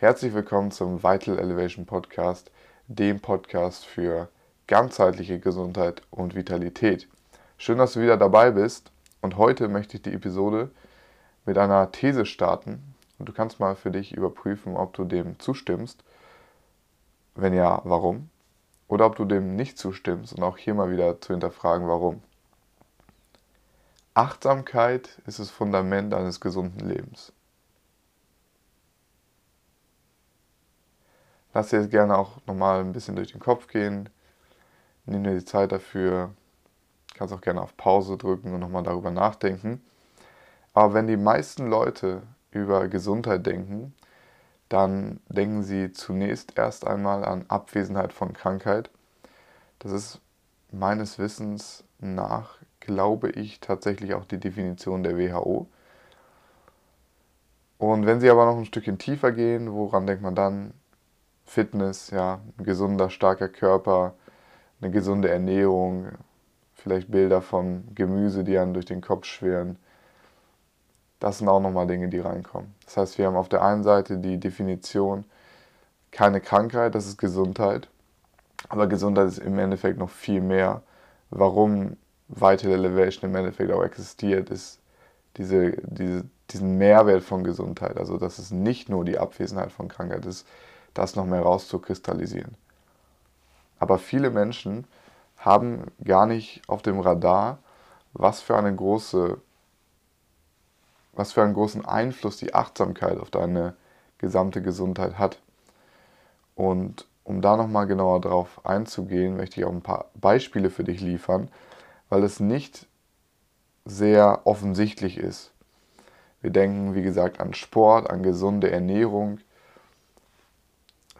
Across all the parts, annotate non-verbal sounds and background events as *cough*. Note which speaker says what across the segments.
Speaker 1: Herzlich willkommen zum Vital Elevation Podcast, dem Podcast für ganzheitliche Gesundheit und Vitalität. Schön, dass du wieder dabei bist und heute möchte ich die Episode mit einer These starten und du kannst mal für dich überprüfen, ob du dem zustimmst. Wenn ja, warum? Oder ob du dem nicht zustimmst und auch hier mal wieder zu hinterfragen, warum. Achtsamkeit ist das Fundament eines gesunden Lebens. Lass dir jetzt gerne auch nochmal ein bisschen durch den Kopf gehen. Nimm dir die Zeit dafür. Kannst auch gerne auf Pause drücken und nochmal darüber nachdenken. Aber wenn die meisten Leute über Gesundheit denken, dann denken sie zunächst erst einmal an Abwesenheit von Krankheit. Das ist meines Wissens nach, glaube ich, tatsächlich auch die Definition der WHO. Und wenn sie aber noch ein Stückchen tiefer gehen, woran denkt man dann? Fitness, ja, ein gesunder, starker Körper, eine gesunde Ernährung, vielleicht Bilder von Gemüse, die einem durch den Kopf schwirren. Das sind auch nochmal Dinge, die reinkommen. Das heißt, wir haben auf der einen Seite die Definition, keine Krankheit, das ist Gesundheit. Aber Gesundheit ist im Endeffekt noch viel mehr. Warum Vital Elevation im Endeffekt auch existiert, ist diese, diese, diesen Mehrwert von Gesundheit. Also, dass es nicht nur die Abwesenheit von Krankheit ist, das noch mehr rauszukristallisieren. Aber viele Menschen haben gar nicht auf dem Radar, was für eine große, was für einen großen Einfluss die Achtsamkeit auf deine gesamte Gesundheit hat. Und um da nochmal genauer drauf einzugehen, möchte ich auch ein paar Beispiele für dich liefern, weil es nicht sehr offensichtlich ist. Wir denken, wie gesagt, an Sport, an gesunde Ernährung,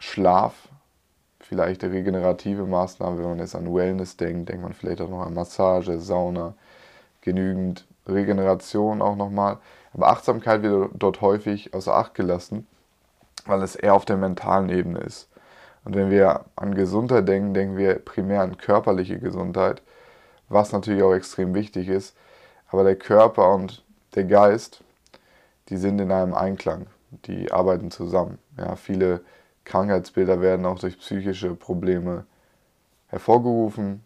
Speaker 1: Schlaf, vielleicht regenerative Maßnahmen, wenn man jetzt an Wellness denkt, denkt man vielleicht auch noch an Massage, Sauna, genügend Regeneration auch nochmal. Aber Achtsamkeit wird dort häufig außer Acht gelassen, weil es eher auf der mentalen Ebene ist. Und wenn wir an Gesundheit denken, denken wir primär an körperliche Gesundheit, was natürlich auch extrem wichtig ist. Aber der Körper und der Geist, die sind in einem Einklang, die arbeiten zusammen. Ja, viele Krankheitsbilder werden auch durch psychische Probleme hervorgerufen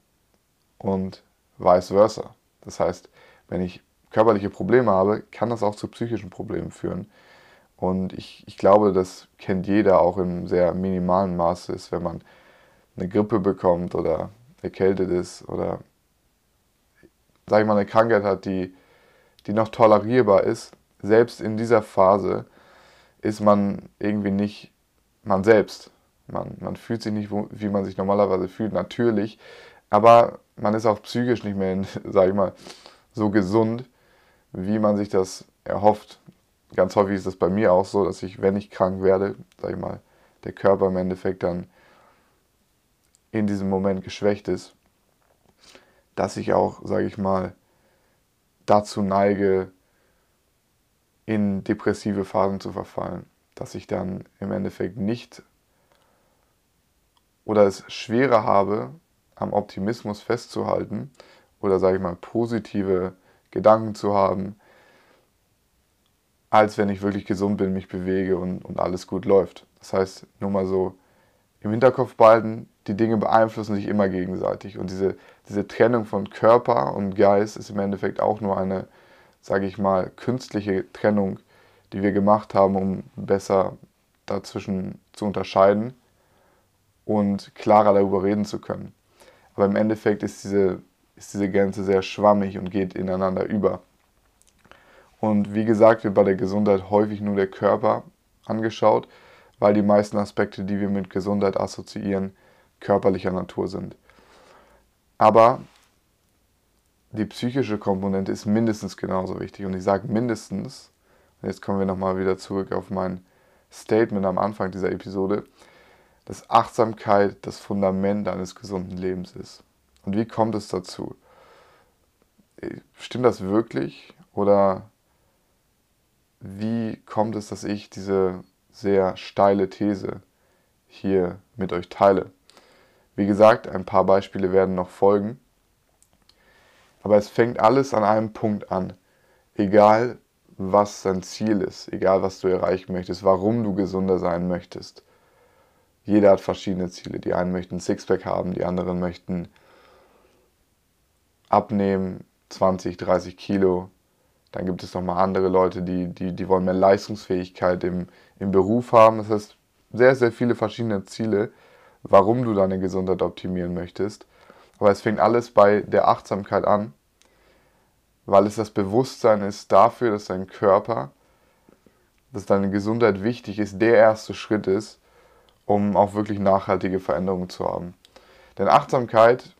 Speaker 1: und vice versa. Das heißt, wenn ich körperliche Probleme habe, kann das auch zu psychischen Problemen führen. Und ich, ich glaube, das kennt jeder auch im sehr minimalen Maße, ist, wenn man eine Grippe bekommt oder erkältet ist oder, sage ich mal, eine Krankheit hat, die, die noch tolerierbar ist. Selbst in dieser Phase ist man irgendwie nicht man selbst. Man, man fühlt sich nicht, wie man sich normalerweise fühlt, natürlich. Aber man ist auch psychisch nicht mehr, *laughs* sage ich mal, so gesund, wie man sich das erhofft. Ganz häufig ist es bei mir auch so, dass ich, wenn ich krank werde, sage ich mal, der Körper im Endeffekt dann in diesem Moment geschwächt ist, dass ich auch, sage ich mal, dazu neige, in depressive Phasen zu verfallen dass ich dann im Endeffekt nicht oder es schwerer habe, am Optimismus festzuhalten oder sage ich mal positive Gedanken zu haben, als wenn ich wirklich gesund bin, mich bewege und, und alles gut läuft. Das heißt, nur mal so im Hinterkopf behalten, die Dinge beeinflussen sich immer gegenseitig. Und diese, diese Trennung von Körper und Geist ist im Endeffekt auch nur eine, sage ich mal, künstliche Trennung, die wir gemacht haben, um besser dazwischen zu unterscheiden und klarer darüber reden zu können. Aber im Endeffekt ist diese, ist diese Grenze sehr schwammig und geht ineinander über. Und wie gesagt, wird bei der Gesundheit häufig nur der Körper angeschaut, weil die meisten Aspekte, die wir mit Gesundheit assoziieren, körperlicher Natur sind. Aber die psychische Komponente ist mindestens genauso wichtig. Und ich sage mindestens, Jetzt kommen wir nochmal wieder zurück auf mein Statement am Anfang dieser Episode, dass Achtsamkeit das Fundament eines gesunden Lebens ist. Und wie kommt es dazu? Stimmt das wirklich? Oder wie kommt es, dass ich diese sehr steile These hier mit euch teile? Wie gesagt, ein paar Beispiele werden noch folgen. Aber es fängt alles an einem Punkt an. Egal was dein Ziel ist, egal was du erreichen möchtest, warum du gesunder sein möchtest. Jeder hat verschiedene Ziele. Die einen möchten Sixpack haben, die anderen möchten abnehmen, 20, 30 Kilo. Dann gibt es nochmal andere Leute, die, die, die wollen mehr Leistungsfähigkeit im, im Beruf haben. Das heißt, sehr, sehr viele verschiedene Ziele, warum du deine Gesundheit optimieren möchtest. Aber es fängt alles bei der Achtsamkeit an, weil es das Bewusstsein ist dafür, dass dein Körper, dass deine Gesundheit wichtig ist, der erste Schritt ist, um auch wirklich nachhaltige Veränderungen zu haben. Denn Achtsamkeit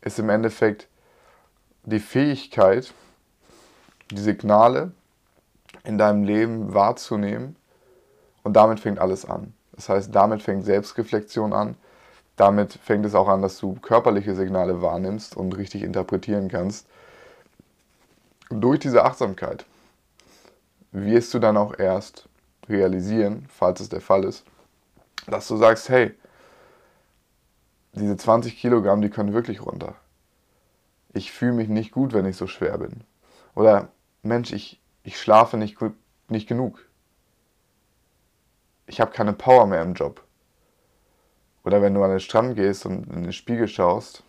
Speaker 1: ist im Endeffekt die Fähigkeit, die Signale in deinem Leben wahrzunehmen und damit fängt alles an. Das heißt, damit fängt Selbstreflexion an, damit fängt es auch an, dass du körperliche Signale wahrnimmst und richtig interpretieren kannst. Durch diese Achtsamkeit wirst du dann auch erst realisieren, falls es der Fall ist, dass du sagst, hey, diese 20 Kilogramm, die können wirklich runter ich fühle mich nicht gut, wenn ich so schwer bin. Oder Mensch, ich, ich schlafe nicht, nicht genug. Ich habe keine Power mehr im Job. Oder wenn du an den Strand gehst und in den Spiegel schaust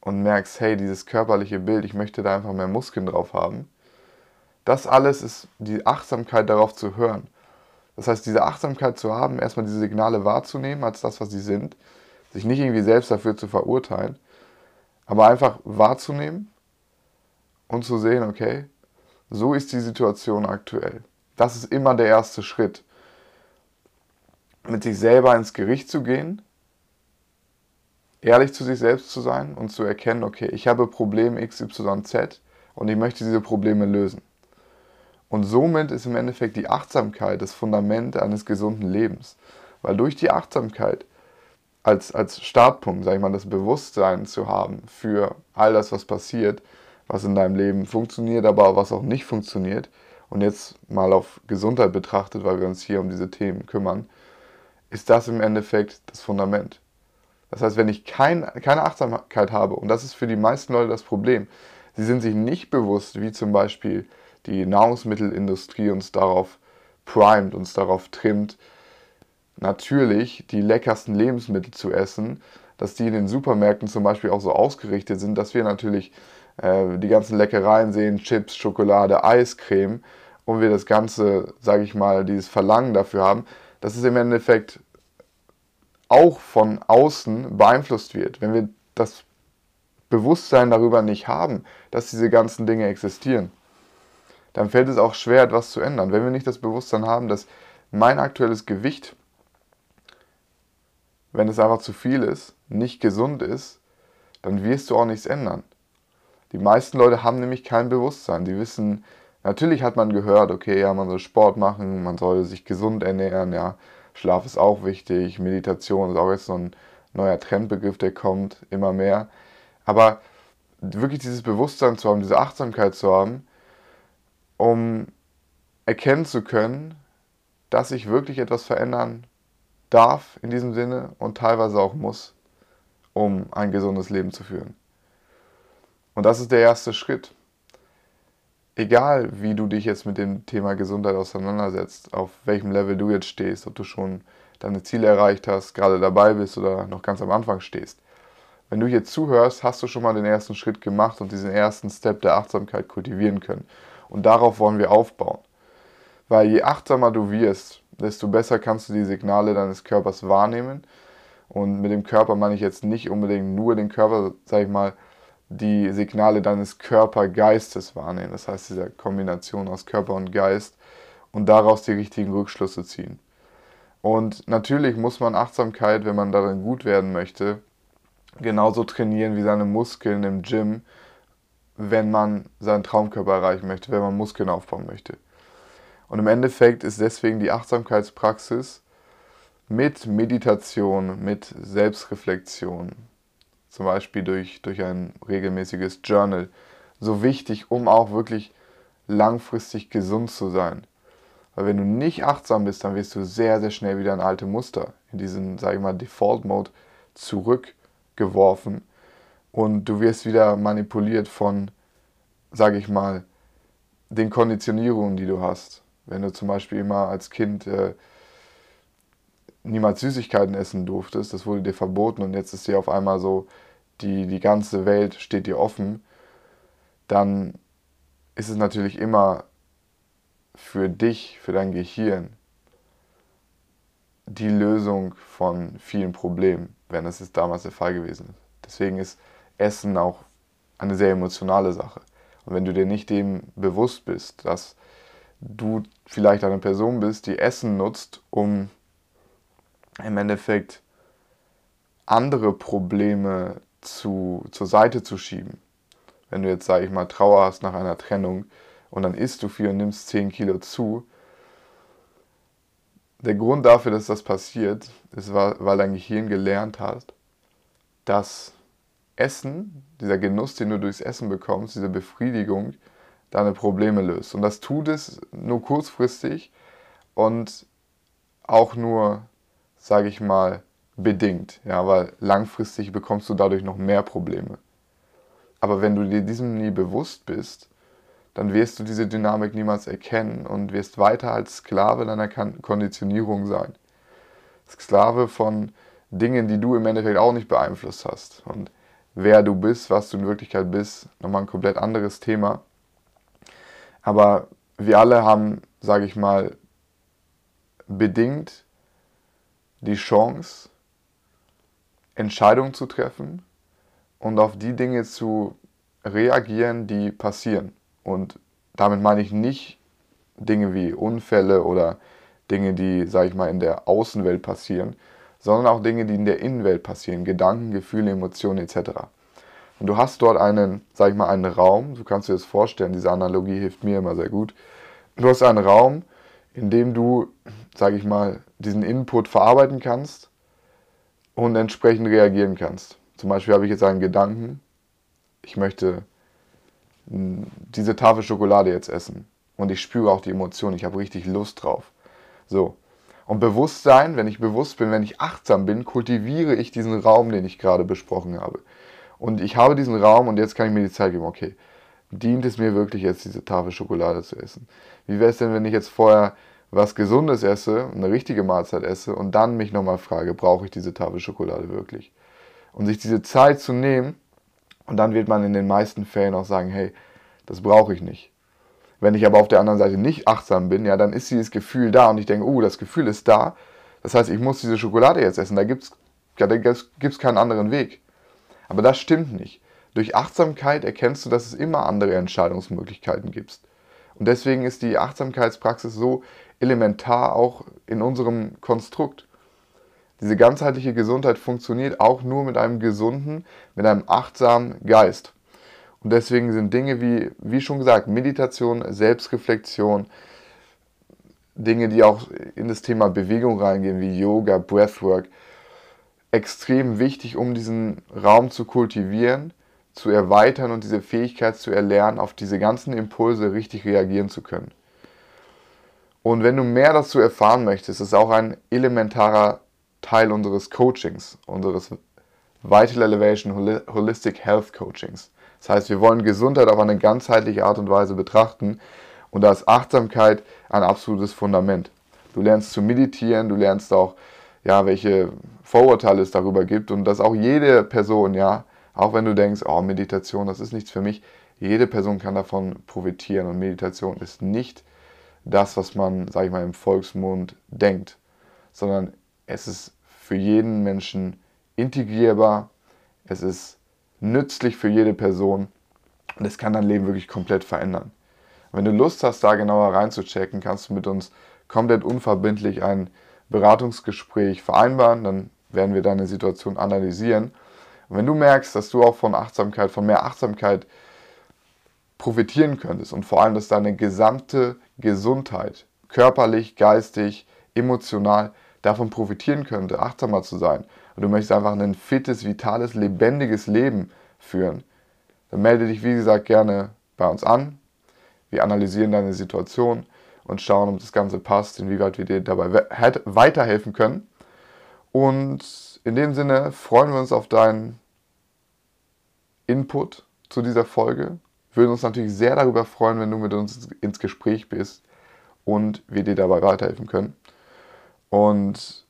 Speaker 1: und merkst, hey, dieses körperliche Bild, ich möchte da einfach mehr Muskeln drauf haben. Das alles ist die Achtsamkeit darauf zu hören. Das heißt, diese Achtsamkeit zu haben, erstmal diese Signale wahrzunehmen als das, was sie sind sich nicht irgendwie selbst dafür zu verurteilen, aber einfach wahrzunehmen und zu sehen, okay, so ist die Situation aktuell. Das ist immer der erste Schritt. Mit sich selber ins Gericht zu gehen, ehrlich zu sich selbst zu sein und zu erkennen, okay, ich habe Problem XYZ und ich möchte diese Probleme lösen. Und somit ist im Endeffekt die Achtsamkeit das Fundament eines gesunden Lebens. Weil durch die Achtsamkeit als, als Startpunkt, sag ich mal, das Bewusstsein zu haben für all das, was passiert, was in deinem Leben funktioniert, aber was auch nicht funktioniert. Und jetzt mal auf Gesundheit betrachtet, weil wir uns hier um diese Themen kümmern, ist das im Endeffekt das Fundament. Das heißt, wenn ich kein, keine Achtsamkeit habe, und das ist für die meisten Leute das Problem, sie sind sich nicht bewusst, wie zum Beispiel die Nahrungsmittelindustrie uns darauf primet, uns darauf trimmt, natürlich die leckersten Lebensmittel zu essen, dass die in den Supermärkten zum Beispiel auch so ausgerichtet sind, dass wir natürlich äh, die ganzen Leckereien sehen, Chips, Schokolade, Eiscreme und wir das Ganze, sage ich mal, dieses Verlangen dafür haben, dass es im Endeffekt auch von außen beeinflusst wird. Wenn wir das Bewusstsein darüber nicht haben, dass diese ganzen Dinge existieren, dann fällt es auch schwer, etwas zu ändern. Wenn wir nicht das Bewusstsein haben, dass mein aktuelles Gewicht wenn es einfach zu viel ist, nicht gesund ist, dann wirst du auch nichts ändern. Die meisten Leute haben nämlich kein Bewusstsein. Die wissen, natürlich hat man gehört, okay, ja, man soll Sport machen, man soll sich gesund ernähren, ja, Schlaf ist auch wichtig, Meditation ist auch jetzt so ein neuer Trendbegriff, der kommt immer mehr. Aber wirklich dieses Bewusstsein zu haben, diese Achtsamkeit zu haben, um erkennen zu können, dass ich wirklich etwas verändern darf in diesem Sinne und teilweise auch muss, um ein gesundes Leben zu führen. Und das ist der erste Schritt. Egal, wie du dich jetzt mit dem Thema Gesundheit auseinandersetzt, auf welchem Level du jetzt stehst, ob du schon deine Ziele erreicht hast, gerade dabei bist oder noch ganz am Anfang stehst. Wenn du hier zuhörst, hast du schon mal den ersten Schritt gemacht und diesen ersten Step der Achtsamkeit kultivieren können. Und darauf wollen wir aufbauen. Weil je achtsamer du wirst, desto besser kannst du die Signale deines Körpers wahrnehmen. Und mit dem Körper meine ich jetzt nicht unbedingt nur den Körper, sage ich mal, die Signale deines Körpergeistes wahrnehmen. Das heißt, diese Kombination aus Körper und Geist und daraus die richtigen Rückschlüsse ziehen. Und natürlich muss man Achtsamkeit, wenn man darin gut werden möchte, genauso trainieren wie seine Muskeln im Gym, wenn man seinen Traumkörper erreichen möchte, wenn man Muskeln aufbauen möchte. Und im Endeffekt ist deswegen die Achtsamkeitspraxis mit Meditation, mit Selbstreflexion, zum Beispiel durch, durch ein regelmäßiges Journal, so wichtig, um auch wirklich langfristig gesund zu sein. Weil wenn du nicht achtsam bist, dann wirst du sehr, sehr schnell wieder in alte Muster, in diesen, sage ich mal, Default-Mode zurückgeworfen und du wirst wieder manipuliert von sage ich mal, den Konditionierungen, die du hast. Wenn du zum Beispiel immer als Kind äh, niemals Süßigkeiten essen durftest, das wurde dir verboten und jetzt ist dir auf einmal so, die, die ganze Welt steht dir offen, dann ist es natürlich immer für dich, für dein Gehirn, die Lösung von vielen Problemen, wenn es ist damals der Fall gewesen ist. Deswegen ist Essen auch eine sehr emotionale Sache. Und wenn du dir nicht dem bewusst bist, dass du vielleicht eine Person bist, die Essen nutzt, um im Endeffekt andere Probleme zu, zur Seite zu schieben. Wenn du jetzt, sage ich mal, Trauer hast nach einer Trennung und dann isst du viel und nimmst 10 Kilo zu, der Grund dafür, dass das passiert, ist, weil dein Gehirn gelernt hat, dass Essen, dieser Genuss, den du durchs Essen bekommst, diese Befriedigung, deine Probleme löst. Und das tut es nur kurzfristig und auch nur, sage ich mal, bedingt. Ja, weil langfristig bekommst du dadurch noch mehr Probleme. Aber wenn du dir diesem nie bewusst bist, dann wirst du diese Dynamik niemals erkennen und wirst weiter als Sklave deiner Konditionierung sein. Sklave von Dingen, die du im Endeffekt auch nicht beeinflusst hast. Und wer du bist, was du in Wirklichkeit bist, nochmal ein komplett anderes Thema. Aber wir alle haben, sage ich mal, bedingt die Chance, Entscheidungen zu treffen und auf die Dinge zu reagieren, die passieren. Und damit meine ich nicht Dinge wie Unfälle oder Dinge, die, sage ich mal, in der Außenwelt passieren, sondern auch Dinge, die in der Innenwelt passieren, Gedanken, Gefühle, Emotionen etc. Und du hast dort einen, sag ich mal, einen Raum, du kannst dir das vorstellen, diese Analogie hilft mir immer sehr gut. Du hast einen Raum, in dem du, sag ich mal, diesen Input verarbeiten kannst und entsprechend reagieren kannst. Zum Beispiel habe ich jetzt einen Gedanken, ich möchte diese Tafel Schokolade jetzt essen. Und ich spüre auch die Emotion, ich habe richtig Lust drauf. So, und Bewusstsein, wenn ich bewusst bin, wenn ich achtsam bin, kultiviere ich diesen Raum, den ich gerade besprochen habe. Und ich habe diesen Raum und jetzt kann ich mir die Zeit geben, okay, dient es mir wirklich jetzt, diese Tafel Schokolade zu essen? Wie wäre es denn, wenn ich jetzt vorher was Gesundes esse, eine richtige Mahlzeit esse und dann mich nochmal frage, brauche ich diese Tafel Schokolade wirklich? Und sich diese Zeit zu nehmen und dann wird man in den meisten Fällen auch sagen, hey, das brauche ich nicht. Wenn ich aber auf der anderen Seite nicht achtsam bin, ja, dann ist dieses Gefühl da und ich denke, oh, das Gefühl ist da. Das heißt, ich muss diese Schokolade jetzt essen. Da gibt es ja, keinen anderen Weg. Aber das stimmt nicht. Durch Achtsamkeit erkennst du, dass es immer andere Entscheidungsmöglichkeiten gibt. Und deswegen ist die Achtsamkeitspraxis so elementar auch in unserem Konstrukt. Diese ganzheitliche Gesundheit funktioniert auch nur mit einem gesunden, mit einem achtsamen Geist. Und deswegen sind Dinge wie, wie schon gesagt, Meditation, Selbstreflexion, Dinge, die auch in das Thema Bewegung reingehen, wie Yoga, Breathwork, extrem wichtig, um diesen Raum zu kultivieren, zu erweitern und diese Fähigkeit zu erlernen, auf diese ganzen Impulse richtig reagieren zu können. Und wenn du mehr dazu erfahren möchtest, ist auch ein elementarer Teil unseres Coachings, unseres Vital Elevation Holistic Health Coachings. Das heißt, wir wollen Gesundheit auf eine ganzheitliche Art und Weise betrachten und da ist Achtsamkeit ein absolutes Fundament. Du lernst zu meditieren, du lernst auch, ja, welche Vorurteile es darüber gibt und dass auch jede Person, ja, auch wenn du denkst, oh, Meditation, das ist nichts für mich, jede Person kann davon profitieren und Meditation ist nicht das, was man, sag ich mal, im Volksmund denkt, sondern es ist für jeden Menschen integrierbar, es ist nützlich für jede Person und es kann dein Leben wirklich komplett verändern. wenn du Lust hast, da genauer reinzuchecken, kannst du mit uns komplett unverbindlich ein Beratungsgespräch vereinbaren. Dann werden wir deine Situation analysieren. Und wenn du merkst, dass du auch von Achtsamkeit, von mehr Achtsamkeit profitieren könntest und vor allem, dass deine gesamte Gesundheit, körperlich, geistig, emotional, davon profitieren könnte, achtsamer zu sein und du möchtest einfach ein fittes, vitales, lebendiges Leben führen, dann melde dich, wie gesagt, gerne bei uns an. Wir analysieren deine Situation und schauen, ob das Ganze passt, inwieweit wir dir dabei weiterhelfen können. Und in dem Sinne freuen wir uns auf deinen Input zu dieser Folge. würden uns natürlich sehr darüber freuen, wenn du mit uns ins Gespräch bist und wir dir dabei weiterhelfen können. Und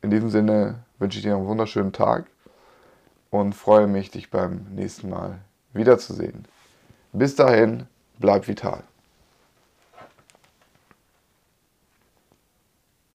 Speaker 1: in diesem Sinne wünsche ich dir einen wunderschönen Tag und freue mich, dich beim nächsten Mal wiederzusehen. Bis dahin, bleib vital.